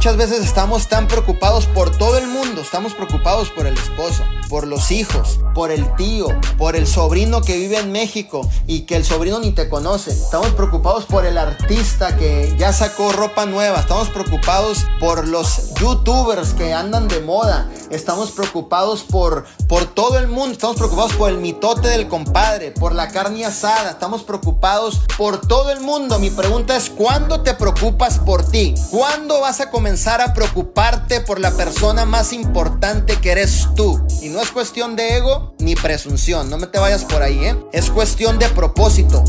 muchas veces estamos tan preocupados por todo el mundo, estamos preocupados por el esposo, por los hijos, por el tío, por el sobrino que vive en México y que el sobrino ni te conoce. Estamos preocupados por el artista que ya sacó ropa nueva, estamos preocupados por los youtubers que andan de moda, estamos preocupados por, por todo el mundo, estamos preocupados por el mitote del compadre, por la carne asada, estamos preocupados por todo el mundo. Mi pregunta es, ¿cuándo te preocupas por ti? ¿Cuándo vas a comenzar a preocuparte por la persona más importante que eres tú? Y no es cuestión de ego ni presunción, no me te vayas por ahí, ¿eh? Es cuestión de propósito.